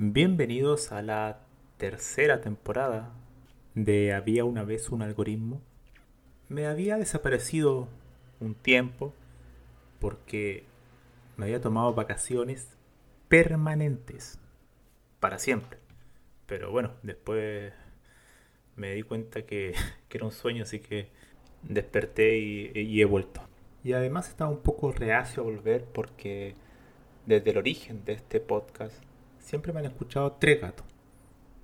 Bienvenidos a la tercera temporada de Había una vez un algoritmo. Me había desaparecido un tiempo porque me había tomado vacaciones permanentes para siempre. Pero bueno, después me di cuenta que, era un sueño, así que desperté y, he vuelto. Y además estaba un poco reacio a volver porque desde el origen de este podcast siempre me han escuchado tres gatos.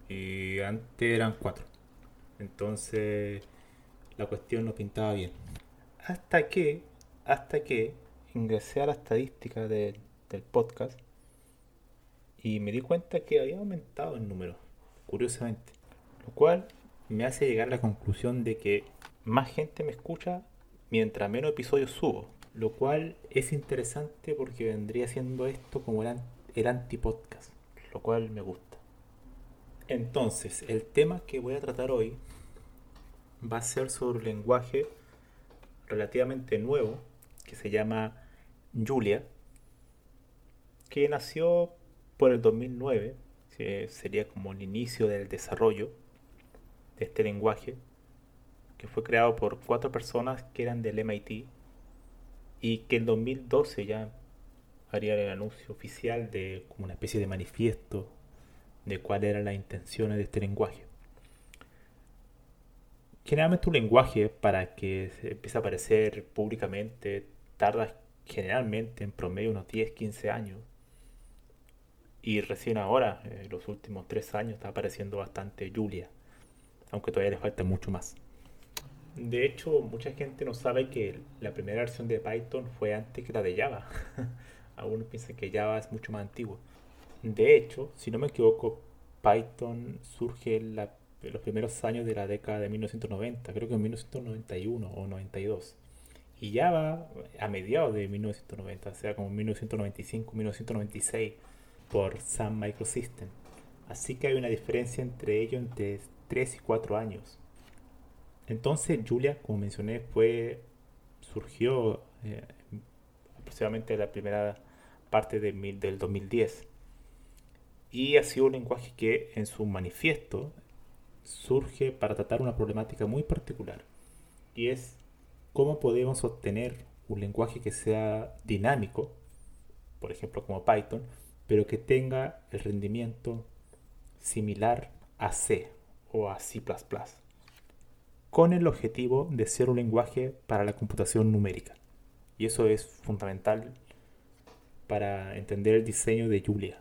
Y antes eran cuatro. Entonces la cuestión no pintaba bien. Hasta que, hasta que ingresé a la estadística del podcast y me di cuenta que había aumentado el número curiosamente. Lo cual me hace llegar a la conclusión de que más gente me escucha mientras menos episodios subo. Lo cual es interesante porque vendría siendo esto como el, el anti-podcast. Lo cual me gusta. Entonces, el tema que voy a tratar hoy va a ser sobre un lenguaje relativamente nuevo que se llama Julia, que nació por el 2009 que sería como el inicio del desarrollo de este lenguaje, que fue creado por cuatro personas que eran del MIT y que en 2012 ya haría el anuncio oficial de como una especie de manifiesto de cuáles eran las intenciones de este lenguaje. Generalmente un lenguaje para que empiece a aparecer públicamente tarda generalmente en promedio unos 10-15 años y recién ahora, en los últimos tres años, está apareciendo bastante Julia, aunque todavía le falta mucho más. De hecho, mucha gente no sabe que la primera versión de Python fue antes que la de Java. Algunos piensan que Java es mucho más antiguo. De hecho, si no me equivoco, Python surge en, los primeros años de la década de 1990, creo que en 1991 o 92. Y Java a mediados de 1990, o sea, como 1995, 1996 por Sun Microsystem. Así que hay una diferencia entre ellos entre 3 y 4 años. Entonces Julia, como mencioné, fue surgió eh, aproximadamente la primera parte de, del 2010. Y ha sido un lenguaje que en su manifiesto surge para tratar una problemática muy particular. Y es cómo podemos obtener un lenguaje que sea dinámico, por ejemplo como Python, pero que tenga el rendimiento similar a C o a C ⁇ con el objetivo de ser un lenguaje para la computación numérica. Y eso es fundamental para entender el diseño de Julia,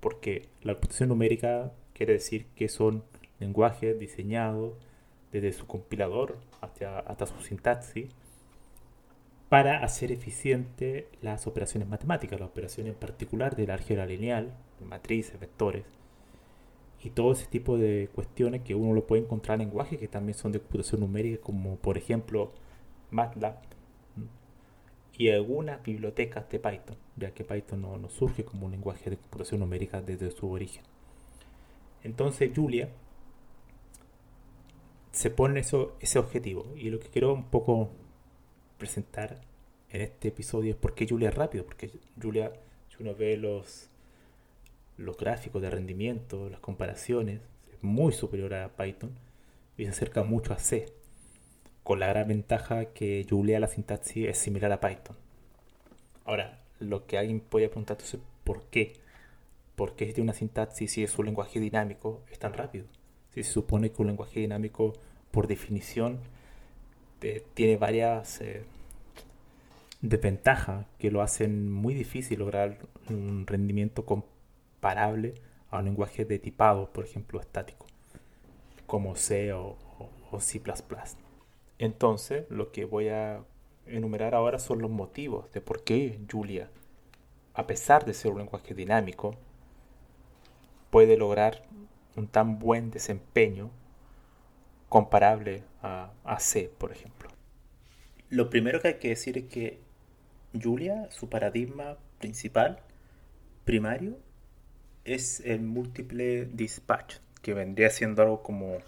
porque la computación numérica quiere decir que son lenguajes diseñados desde su compilador hasta, hasta su sintaxis para hacer eficiente las operaciones matemáticas, las operaciones en particular de la álgebra lineal, matrices, vectores, y todo ese tipo de cuestiones que uno lo puede encontrar en lenguajes que también son de computación numérica, como por ejemplo MATLAB y algunas bibliotecas de Python, ya que Python no, surge como un lenguaje de computación numérica desde su origen. Entonces Julia se pone eso, ese objetivo y lo que quiero un poco presentar en este episodio es por qué Julia es rápido, porque Julia, si uno ve los, los gráficos de rendimiento, las comparaciones, es muy superior a Python y se acerca mucho a C, con la gran ventaja que Julia la sintaxis es similar a Python. Ahora, lo que alguien puede preguntar es por qué ¿por qué tiene una sintaxis si es un lenguaje dinámico es tan rápido? Si se supone que un lenguaje dinámico, por definición, tiene varias eh, desventajas que lo hacen muy difícil lograr un rendimiento comparable a un lenguaje de tipado, por ejemplo, estático, como C o, o C++. Entonces, lo que voy a enumerar ahora son los motivos de por qué Julia, a pesar de ser un lenguaje dinámico, puede lograr un tan buen desempeño comparable a, C, por ejemplo. Lo primero que hay que decir es que Julia, su paradigma principal, primario, es el múltiple dispatch, que vendría siendo algo como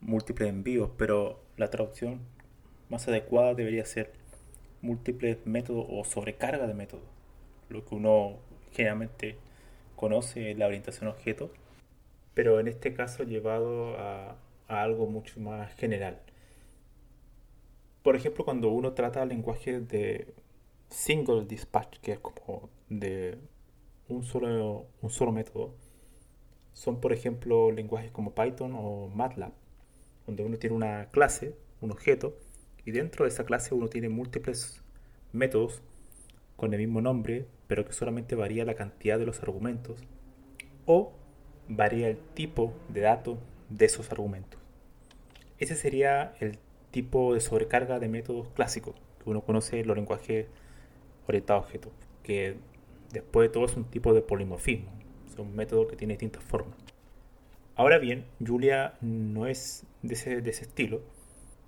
múltiple envíos, pero la traducción más adecuada debería ser múltiples métodos o sobrecarga de métodos, lo que uno generalmente conoce la orientación objeto, pero en este caso llevado a, algo mucho más general. Por ejemplo, cuando uno trata lenguaje de single dispatch, que es como de un solo, un solo método, son por ejemplo lenguajes como Python o MATLAB, donde uno tiene una clase, un objeto, y dentro de esa clase uno tiene múltiples métodos con el mismo nombre, pero que solamente varía la cantidad de los argumentos o varía el tipo de datos de esos argumentos. Ese sería el tipo de sobrecarga de métodos clásicos que uno conoce en los lenguajes orientados a objetos, que después de todo es un tipo de polimorfismo, son métodos que tienen distintas formas. Ahora bien, Julia no es de ese, de ese estilo,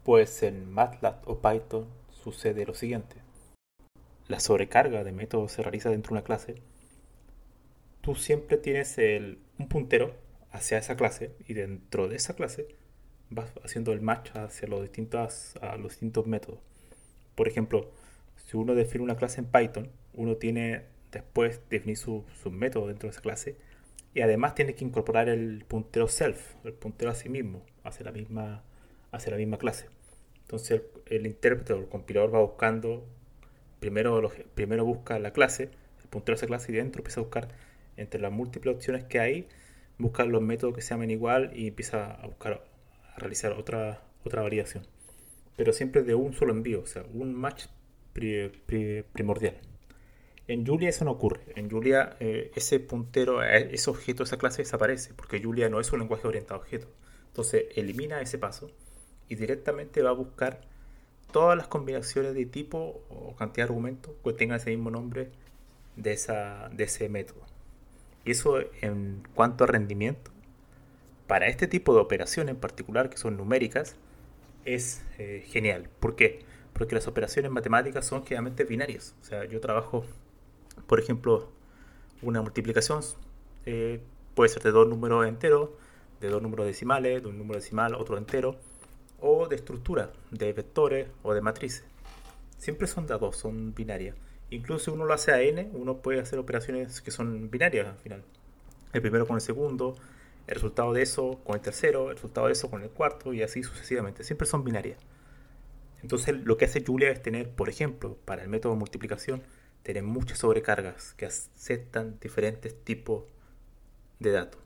pues en MATLAB o Python sucede lo siguiente. La sobrecarga de métodos se realiza dentro de una clase. Tú siempre tienes el, un puntero hacia esa clase y dentro de esa clase vas haciendo el match hacia los distintos, a los distintos métodos. Por ejemplo, si uno define una clase en Python, uno tiene después definir su, su método dentro de esa clase y además tiene que incorporar el puntero self, el puntero a sí mismo, hacia la misma hacia la misma clase. Entonces el, intérprete o el compilador va buscando, primero, primero busca la clase, el puntero de esa clase y dentro empieza a buscar entre las múltiples opciones que hay, busca los métodos que se igual y empieza a buscar, a realizar otra, otra variación. Pero siempre de un solo envío, o sea, un match primordial. En Julia eso no ocurre. En Julia eh, ese puntero, eh, ese objeto, esa clase desaparece, porque Julia no es un lenguaje orientado a objetos. Entonces elimina ese paso y directamente va a buscar todas las combinaciones de tipo o cantidad de argumentos que tengan ese mismo nombre de, esa, de ese método. Y eso en cuanto a rendimiento, para este tipo de operaciones en particular, que son numéricas, es eh, genial. ¿Por qué? Porque las operaciones matemáticas son generalmente binarias. O sea, yo trabajo, por ejemplo, una multiplicación eh, puede ser de dos números enteros, de dos números decimales, de un número decimal, otro entero, o de estructura, de vectores o de matrices. Siempre son de dos, son binarias. Incluso si uno lo hace a n, uno puede hacer operaciones que son binarias al final. El primero con el segundo, el resultado de eso con el tercero, el resultado de eso con el cuarto y así sucesivamente. Siempre son binarias. Entonces lo que hace Julia es tener, por ejemplo, para el método de multiplicación, tener muchas sobrecargas que aceptan diferentes tipos de datos.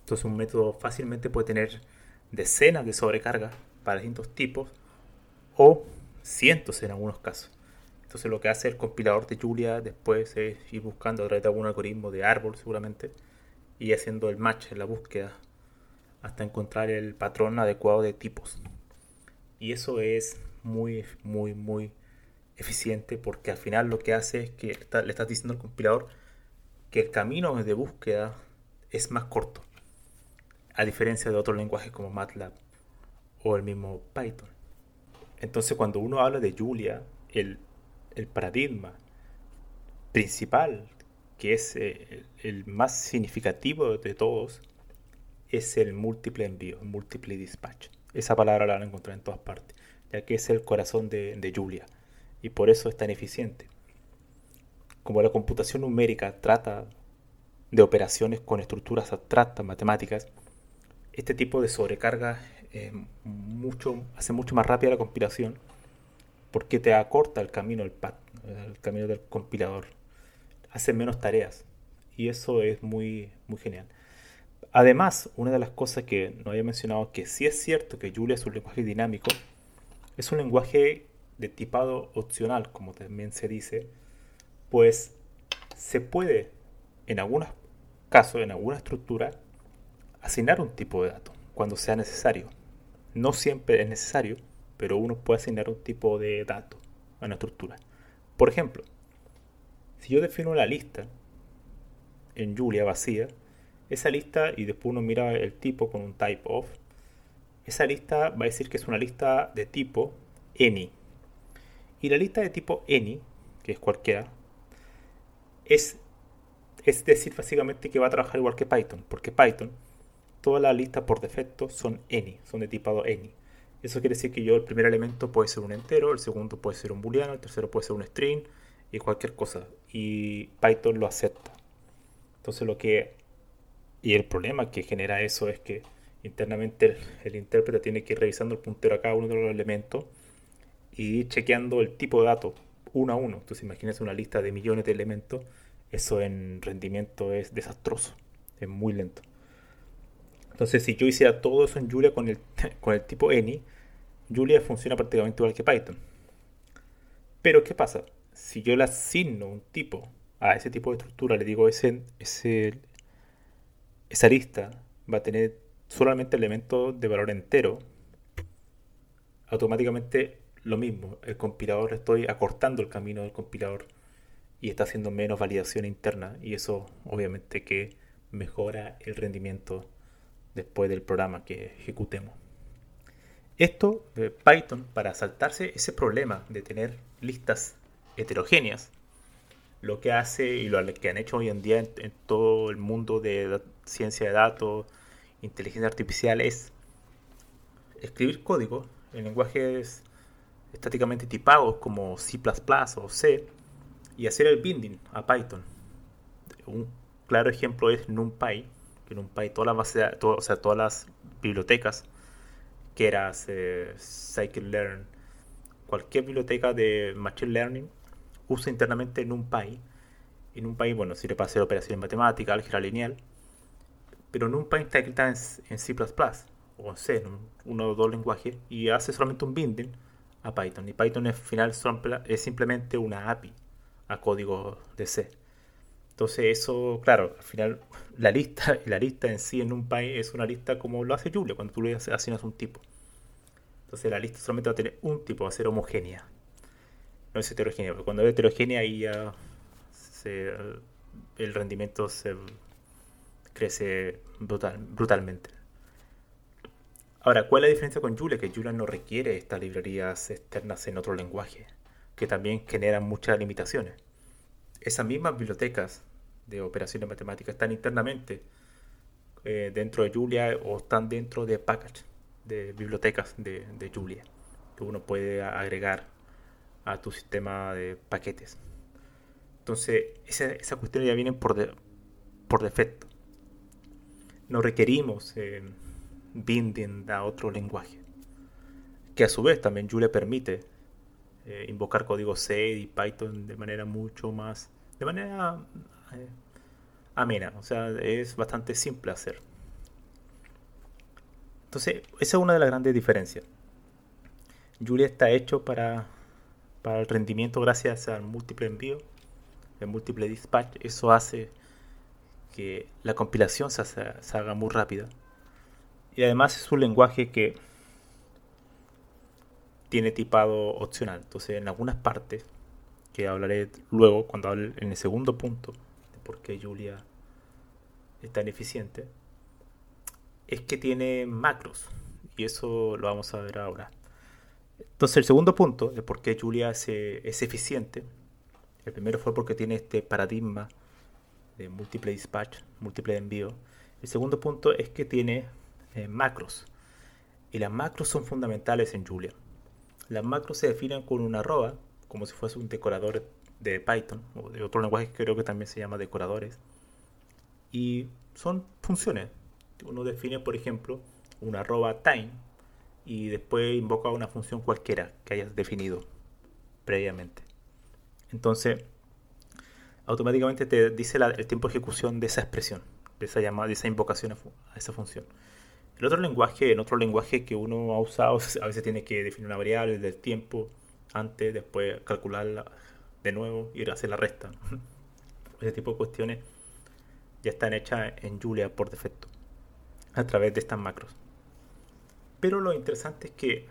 Entonces un método fácilmente puede tener decenas de sobrecargas para distintos tipos o cientos en algunos casos. Entonces lo que hace el compilador de Julia después es ir buscando a través de algún algoritmo de árbol seguramente y haciendo el match en la búsqueda hasta encontrar el patrón adecuado de tipos. Y eso es muy, muy, muy eficiente porque al final lo que hace es que le estás diciendo al compilador que el camino de búsqueda es más corto a diferencia de otros lenguajes como MATLAB o el mismo Python. Entonces cuando uno habla de Julia, el, paradigma principal, que es eh, el, más significativo de todos, es el múltiple envío, múltiple dispatch. Esa palabra la van a encontrar en todas partes, ya que es el corazón de Julia y por eso es tan eficiente. Como la computación numérica trata de operaciones con estructuras abstractas matemáticas, este tipo de sobrecarga mucho, hace mucho más rápida la compilación porque te acorta el camino, el, el camino del compilador. Hace menos tareas. Y eso es muy, muy genial. Además, una de las cosas que no había mencionado, que sí es cierto que Julia es un lenguaje dinámico, es un lenguaje de tipado opcional, como también se dice, pues se puede, en algunos casos, en alguna estructura, asignar un tipo de dato cuando sea necesario. No siempre es necesario, pero uno puede asignar un tipo de dato a una estructura. Por ejemplo, si yo defino la lista en Julia vacía, esa lista, y después uno mira el tipo con un type of, esa lista va a decir que es una lista de tipo any. Y la lista de tipo any, que es cualquiera, es, es decir básicamente que va a trabajar igual que Python, porque Python, todas las listas por defecto son any, son de tipado any. Eso quiere decir que yo el primer elemento puede ser un entero, el segundo puede ser un booleano, el tercero puede ser un string y cualquier cosa. Y Python lo acepta. Entonces lo que y el problema que genera eso es que internamente el, intérprete tiene que ir revisando el puntero a cada uno de los elementos y chequeando el tipo de datos uno a uno. Entonces imagínense una lista de millones de elementos. Eso en rendimiento es desastroso. Es muy lento. Entonces si yo hiciera todo eso en Julia con el, con el tipo any, Julia funciona prácticamente igual que Python. Pero ¿qué pasa? Si yo le asigno un tipo a ese tipo de estructura, le digo ese, ese esa lista va a tener solamente elementos de valor entero, automáticamente lo mismo. El compilador, estoy acortando el camino del compilador y está haciendo menos validación interna y eso obviamente que mejora el rendimiento después del programa que ejecutemos. Esto, de Python, para saltarse ese problema de tener listas heterogéneas, lo que hace y lo que han hecho hoy en día en, todo el mundo de ciencia de datos, inteligencia artificial es escribir código en lenguajes estáticamente tipados como C++ o C y hacer el binding a Python. Un claro ejemplo es NumPy, que NumPy todas las bases, o sea, todas las bibliotecas, que era eh, Scikit-learn, cualquier biblioteca de machine learning usa internamente NumPy. Y NumPy, bueno, sirve para hacer operaciones matemáticas, álgebra lineal. Pero NumPy está escrita en, C++ o en C, en uno o dos lenguajes, y hace solamente un binding a Python. Y Python al final es simplemente una API a código de C. Entonces eso, claro, al final la lista, la lista en sí en NumPy es una lista como lo hace Julia cuando tú le asignas un tipo. Entonces la lista solamente va a tener un tipo, va a ser homogénea no es heterogénea, porque cuando es heterogénea ahí ya el rendimiento se crece brutal, brutalmente. Ahora, ¿cuál es la diferencia con Julia? Que Julia no requiere estas librerías externas en otro lenguaje, que también generan muchas limitaciones. Esas mismas bibliotecas de operaciones matemáticas están internamente eh, dentro de Julia o están dentro de package de bibliotecas de, Julia, que uno puede agregar a tu sistema de paquetes. Entonces, esa, esa cuestión ya viene por, por defecto. No requerimos eh, binding a otro lenguaje. Que a su vez también Julia permite eh, invocar código C y Python de manera mucho más, de manera eh, amena. O sea, es bastante simple hacer. Entonces, esa es una de las grandes diferencias. Julia está hecho para para el rendimiento gracias al múltiple envío, el múltiple dispatch. Eso hace que la compilación se, haga muy rápida. Y además es un lenguaje que tiene tipado opcional. Entonces en algunas partes, que hablaré luego cuando hable en el segundo punto de por qué Julia es tan eficiente, es que tiene macros. Y eso lo vamos a ver ahora. Entonces el segundo punto de por qué Julia es, eficiente, el primero fue porque tiene este paradigma de múltiple dispatch, múltiple envío. El segundo punto es que tiene eh, macros. Y las macros son fundamentales en Julia. Las macros se definen con una arroba, como si fuese un decorador de Python o de otro lenguaje que creo que también se llama decoradores. Y son funciones. Uno define, por ejemplo, una arroba time y después invoca una función cualquiera que hayas definido previamente. Entonces, automáticamente te dice el tiempo de ejecución de esa expresión, de esa llamada, de esa invocación a, esa función. El otro lenguaje, en otro lenguaje que uno ha usado, a veces tiene que definir una variable del tiempo antes, después calcularla de nuevo y hacer la resta. Ese tipo de cuestiones ya están hechas en Julia por defecto, a través de estas macros. Pero lo interesante es que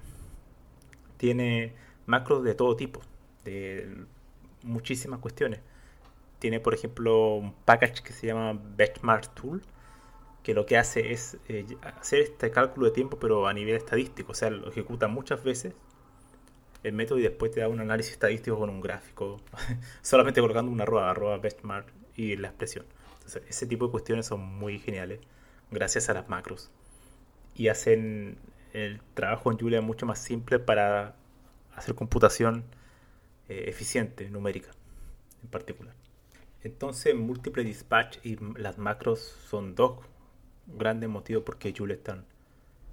tiene macros de todo tipo, de muchísimas cuestiones. Tiene, por ejemplo, un package que se llama Benchmark Tool, que lo que hace es eh, hacer este cálculo de tiempo, pero a nivel estadístico. O sea, lo ejecuta muchas veces el método y después te da un análisis estadístico con un gráfico, solamente colocando una arroba, arroba benchmark y la expresión. Entonces, ese tipo de cuestiones son muy geniales gracias a las macros. Y hacen el trabajo en Julia mucho más simple para hacer computación eh, eficiente, numérica en particular. Entonces, múltiple dispatch y las macros son dos grandes motivos por qué Julia es tan,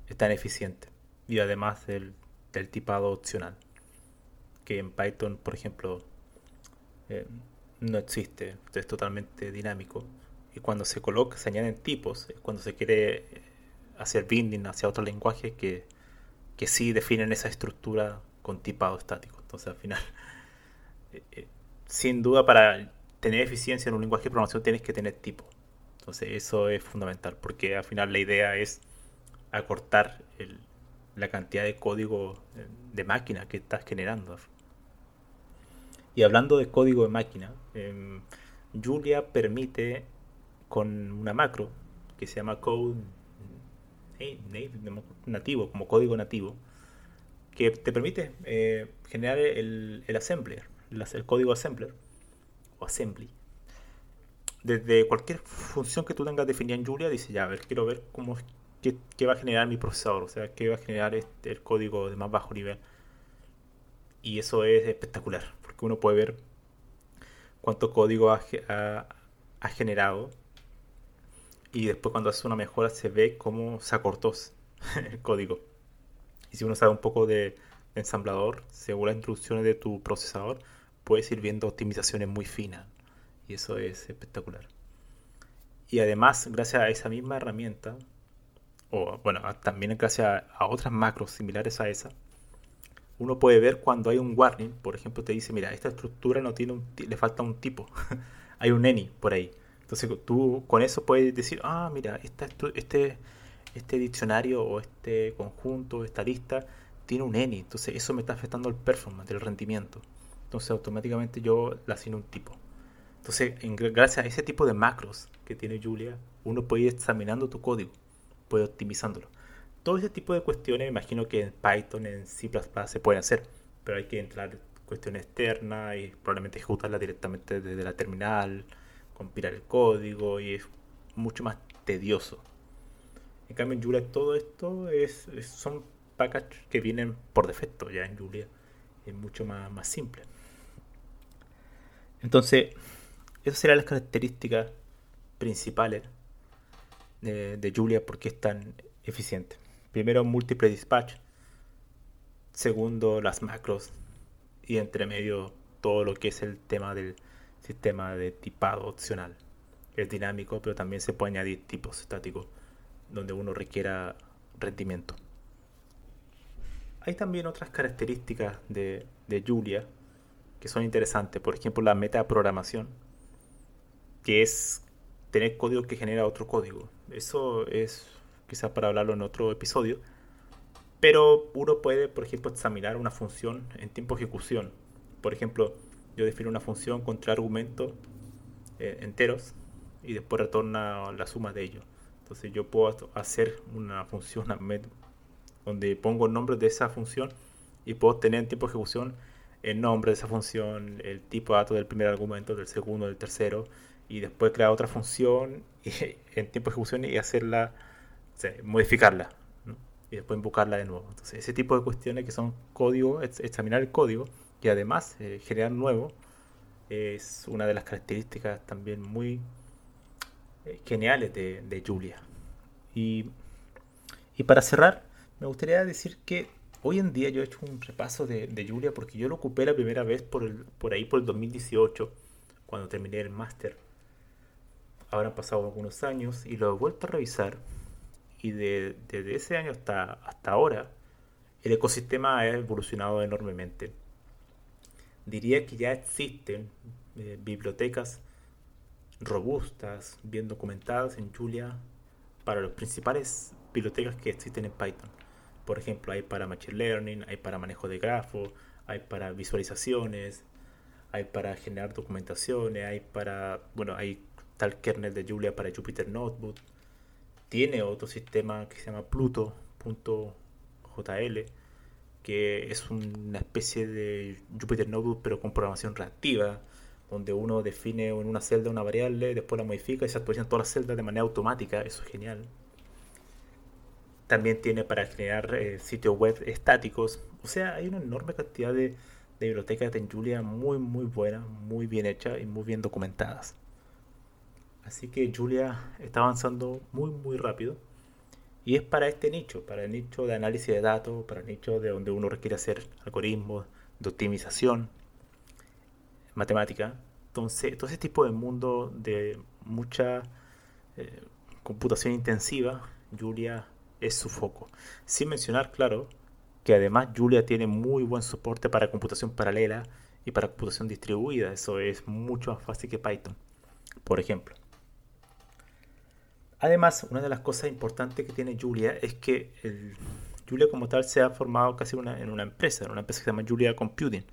es eficiente. Y además del, del tipado opcional, que en Python, por ejemplo, eh, no existe, es totalmente dinámico. Y cuando se coloca, se añaden tipos, cuando se quiere hacer binding hacia otro lenguaje que, sí definen esa estructura con tipado estático. Entonces, al final, eh, eh, sin duda, para tener eficiencia en un lenguaje de programación tienes que tener tipo. Entonces, eso es fundamental, porque al final la idea es acortar la cantidad de código de máquina que estás generando. Y hablando de código de máquina, em, Julia permite con una macro que se llama code nativo, como código nativo, que te permite eh, generar el assembler, el, código assembler o assembly. Desde cualquier función que tú tengas definida en Julia, dice ya, a ver, quiero ver cómo qué, va a generar mi procesador, o sea, qué va a generar este, el código de más bajo nivel. Y eso es espectacular, porque uno puede ver cuánto código ha generado y después cuando hace una mejora se ve cómo se acortó el código. Y si uno sabe un poco de, ensamblador, según las instrucciones de tu procesador, puedes ir viendo optimizaciones muy finas. Y eso es espectacular. Y además, gracias a esa misma herramienta, o bueno, también gracias a, otras macros similares a esa, uno puede ver cuando hay un warning, por ejemplo, te dice, mira, esta estructura no tiene un, le falta un tipo, hay un any por ahí. Entonces tú con eso puedes decir, ah, mira, esta, este, este diccionario o este conjunto, esta lista, tiene un any. Entonces eso me está afectando el performance, el rendimiento. Entonces automáticamente yo la asigno un tipo. Entonces, gracias a ese tipo de macros que tiene Julia, uno puede ir examinando tu código, puede optimizándolo. Todo ese tipo de cuestiones, me imagino que en Python, en C++ se pueden hacer, pero hay que entrar cuestiones externas y probablemente ejecutarla directamente desde la terminal compilar el código y es mucho más tedioso. En cambio en Julia todo esto es, son packages que vienen por defecto ya en Julia. Es mucho más, más simple. Entonces, esas serían las características principales de, Julia porque es tan eficiente. Primero, múltiple dispatch. Segundo, las macros. Y entre medio, todo lo que es el tema del sistema de tipado opcional. Es dinámico, pero también se puede añadir tipos estáticos donde uno requiera rendimiento. Hay también otras características de, de Julia que son interesantes. Por ejemplo, la metaprogramación, que es tener código que genera otro código. Eso es quizás para hablarlo en otro episodio. Pero uno puede, por ejemplo, examinar una función en tiempo de ejecución. Por ejemplo, yo defino una función con tres argumentos eh, enteros y después retorna la suma de ellos. Entonces yo puedo hacer una función donde pongo el nombre de esa función y puedo tener en tiempo de ejecución el nombre de esa función, el tipo de datos del primer argumento, del segundo, del tercero, y después crear otra función en tiempo de ejecución y hacerla, modificarla, y después invocarla de nuevo. Entonces ese tipo de cuestiones que son código, examinar el código, y además eh, generar nuevo es una de las características también muy eh, geniales de, Julia. Y, para cerrar, me gustaría decir que hoy en día yo he hecho un repaso de, Julia porque yo lo ocupé la primera vez por, el, por ahí por el 2018 cuando terminé el máster. Han pasado algunos años y lo he vuelto a revisar y de, desde ese año hasta, hasta ahora el ecosistema ha evolucionado enormemente. Diría que ya existen eh, bibliotecas robustas, bien documentadas en Julia para las principales bibliotecas que existen en Python. Por ejemplo, hay para Machine Learning, hay para manejo de grafo, hay para visualizaciones, hay para generar documentaciones, hay para, bueno, hay tal kernel de Julia para Jupyter Notebook. Tiene otro sistema que se llama Pluto.jl, que es una especie de Jupyter Notebook pero con programación reactiva, donde uno define en una celda una variable, después la modifica y se actualizan todas las celdas de manera automática. Eso es genial. También tiene para generar eh, sitios web estáticos. O sea, hay una enorme cantidad de, bibliotecas de Julia muy, muy buenas, muy bien hechas y muy bien documentadas. Así que Julia está avanzando muy, muy rápido. Y es para este nicho, para el nicho de análisis de datos, para el nicho de donde uno requiere hacer algoritmos de optimización, matemática. Entonces, todo ese tipo de mundo de mucha eh, computación intensiva, Julia es su foco. Sin mencionar, claro, que además Julia tiene muy buen soporte para computación paralela y para computación distribuida. Eso es mucho más fácil que Python, por ejemplo. Además, una de las cosas importantes que tiene Julia es que Julia como tal se ha formado casi en una empresa, en una empresa que se llama Julia Computing.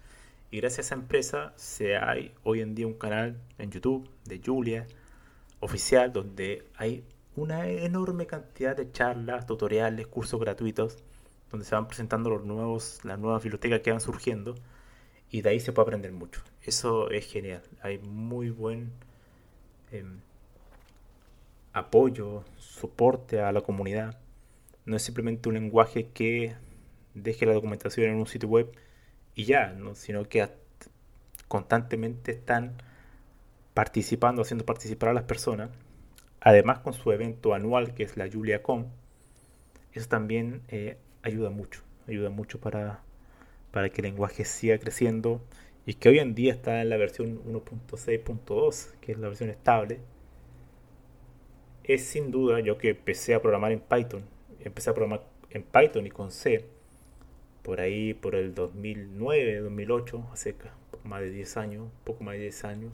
Y gracias a esa empresa se hay hoy en día un canal en YouTube de Julia oficial donde hay una enorme cantidad de charlas, tutoriales, cursos gratuitos, donde se van presentando los nuevos, las nuevas bibliotecas que van surgiendo y de ahí se puede aprender mucho. Eso es genial. Hay muy buen em, apoyo, soporte a la comunidad. No es simplemente un lenguaje que deje la documentación en un sitio web y ya, ¿no? sino que constantemente están participando, haciendo participar a las personas Además, con su evento anual, que es la JuliaCon, eso también eh, ayuda mucho, ayuda mucho para, para que el lenguaje siga creciendo y que hoy en día está en la versión 1.6.2, que es la versión estable. Es sin duda, yo que empecé a programar en Python, empecé a programar en Python y con C, por ahí por el 2009, 2008, hace más de 10 años, poco más de 10 años,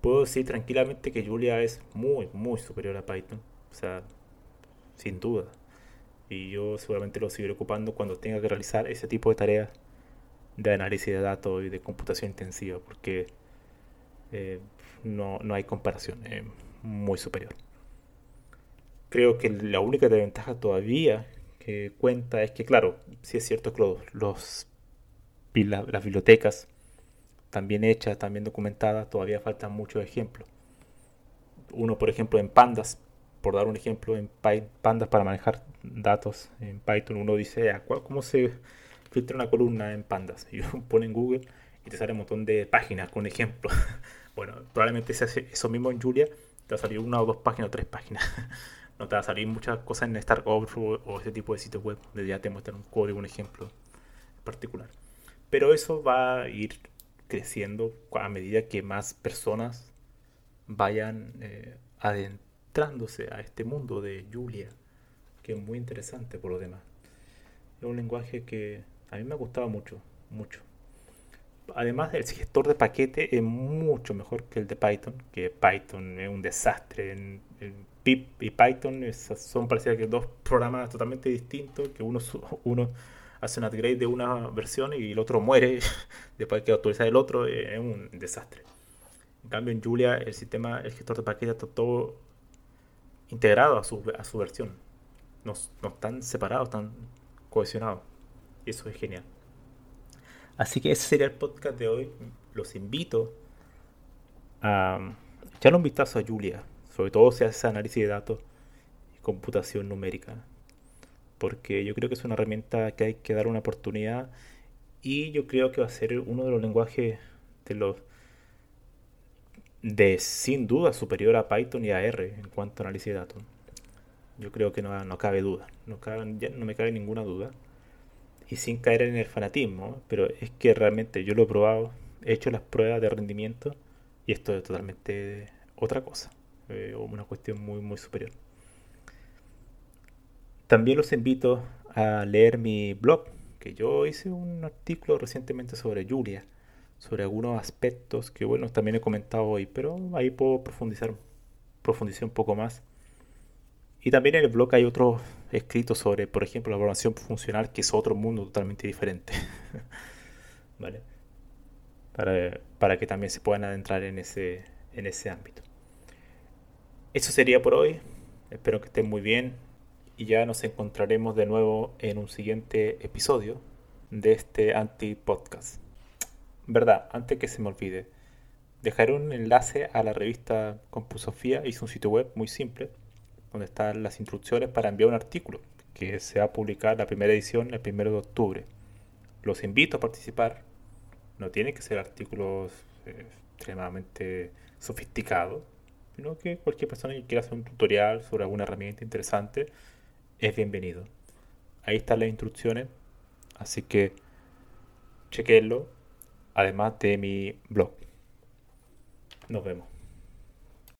puedo decir tranquilamente que Julia es muy, muy superior a Python. O sea, sin duda. Y yo seguramente lo seguiré ocupando cuando tenga que realizar ese tipo de tareas de análisis de datos y de computación intensiva, porque eh, no, no, hay comparación, es muy superior. Creo que la única desventaja todavía que cuenta es que, claro, sí es cierto que los, las bibliotecas también hecha, también documentada, todavía faltan muchos ejemplos. Uno, por ejemplo, en Pandas, por dar un ejemplo, en Pandas para manejar datos en Python, uno dice, ah, ¿cómo se filtra una columna en Pandas? Y uno pone en Google y te sale un montón de páginas con ejemplos. bueno, probablemente se hace eso mismo en Julia, te va a salir una o dos páginas o tres páginas. no te va a salir muchas cosas en Stark Overflow o ese tipo de sitios web donde ya te muestran un código, un ejemplo particular. Pero eso va a ir creciendo a medida que más personas vayan eh, adentrándose a este mundo de Julia, que es muy interesante por lo demás. Es un lenguaje que a mí me ha gustado mucho, mucho. Además, el gestor de paquete es mucho mejor que el de Python, que Python es un desastre. En, Pip y Python son parecidas que dos programas totalmente distintos, que uno, uno hace un upgrade de una versión y el otro muere después de que actualizar el otro, eh, es un desastre. En cambio en Julia el sistema, el gestor de paquetes está todo integrado a su, a su versión. No, no están separados, están cohesionados. Eso es genial. Así que ese sería el podcast de hoy. Los invito a echar un vistazo a Julia, sobre todo si hace análisis de datos y computación numérica porque yo creo que es una herramienta que hay que dar una oportunidad y yo creo que va a ser uno de los lenguajes de los de sin duda superior a Python y a R en cuanto a análisis de datos. Yo creo que no, no cabe duda, no, no me cabe ninguna duda. Y sin caer en el fanatismo, pero es que realmente yo lo he probado, he hecho las pruebas de rendimiento Y esto es totalmente otra cosa, eh, una cuestión muy, muy superior. También los invito a leer mi blog, que yo hice un artículo recientemente sobre Julia, sobre algunos aspectos que, bueno, también he comentado hoy, pero ahí puedo profundizar, profundizar un poco más. Y también en el blog hay otros escritos sobre, por ejemplo, la programación funcional, que es otro mundo totalmente diferente. ¿Vale? Para, para, que también se puedan adentrar en ese, en ese ámbito. Eso sería por hoy. Espero que estén muy bien y ya nos encontraremos de nuevo en un siguiente episodio de este anti-podcast. Verdad, antes que se me olvide, dejaré un enlace a la revista Compusofía. Hice un sitio web muy simple donde están las instrucciones para enviar un artículo que se va a publicar la primera edición el primero de octubre. Los invito a participar. No tienen que ser artículos eh, extremadamente sofisticados, sino que cualquier persona que quiera hacer un tutorial sobre alguna herramienta interesante es bienvenido. Ahí están las instrucciones, así que chequenlo, además de mi blog. Nos vemos.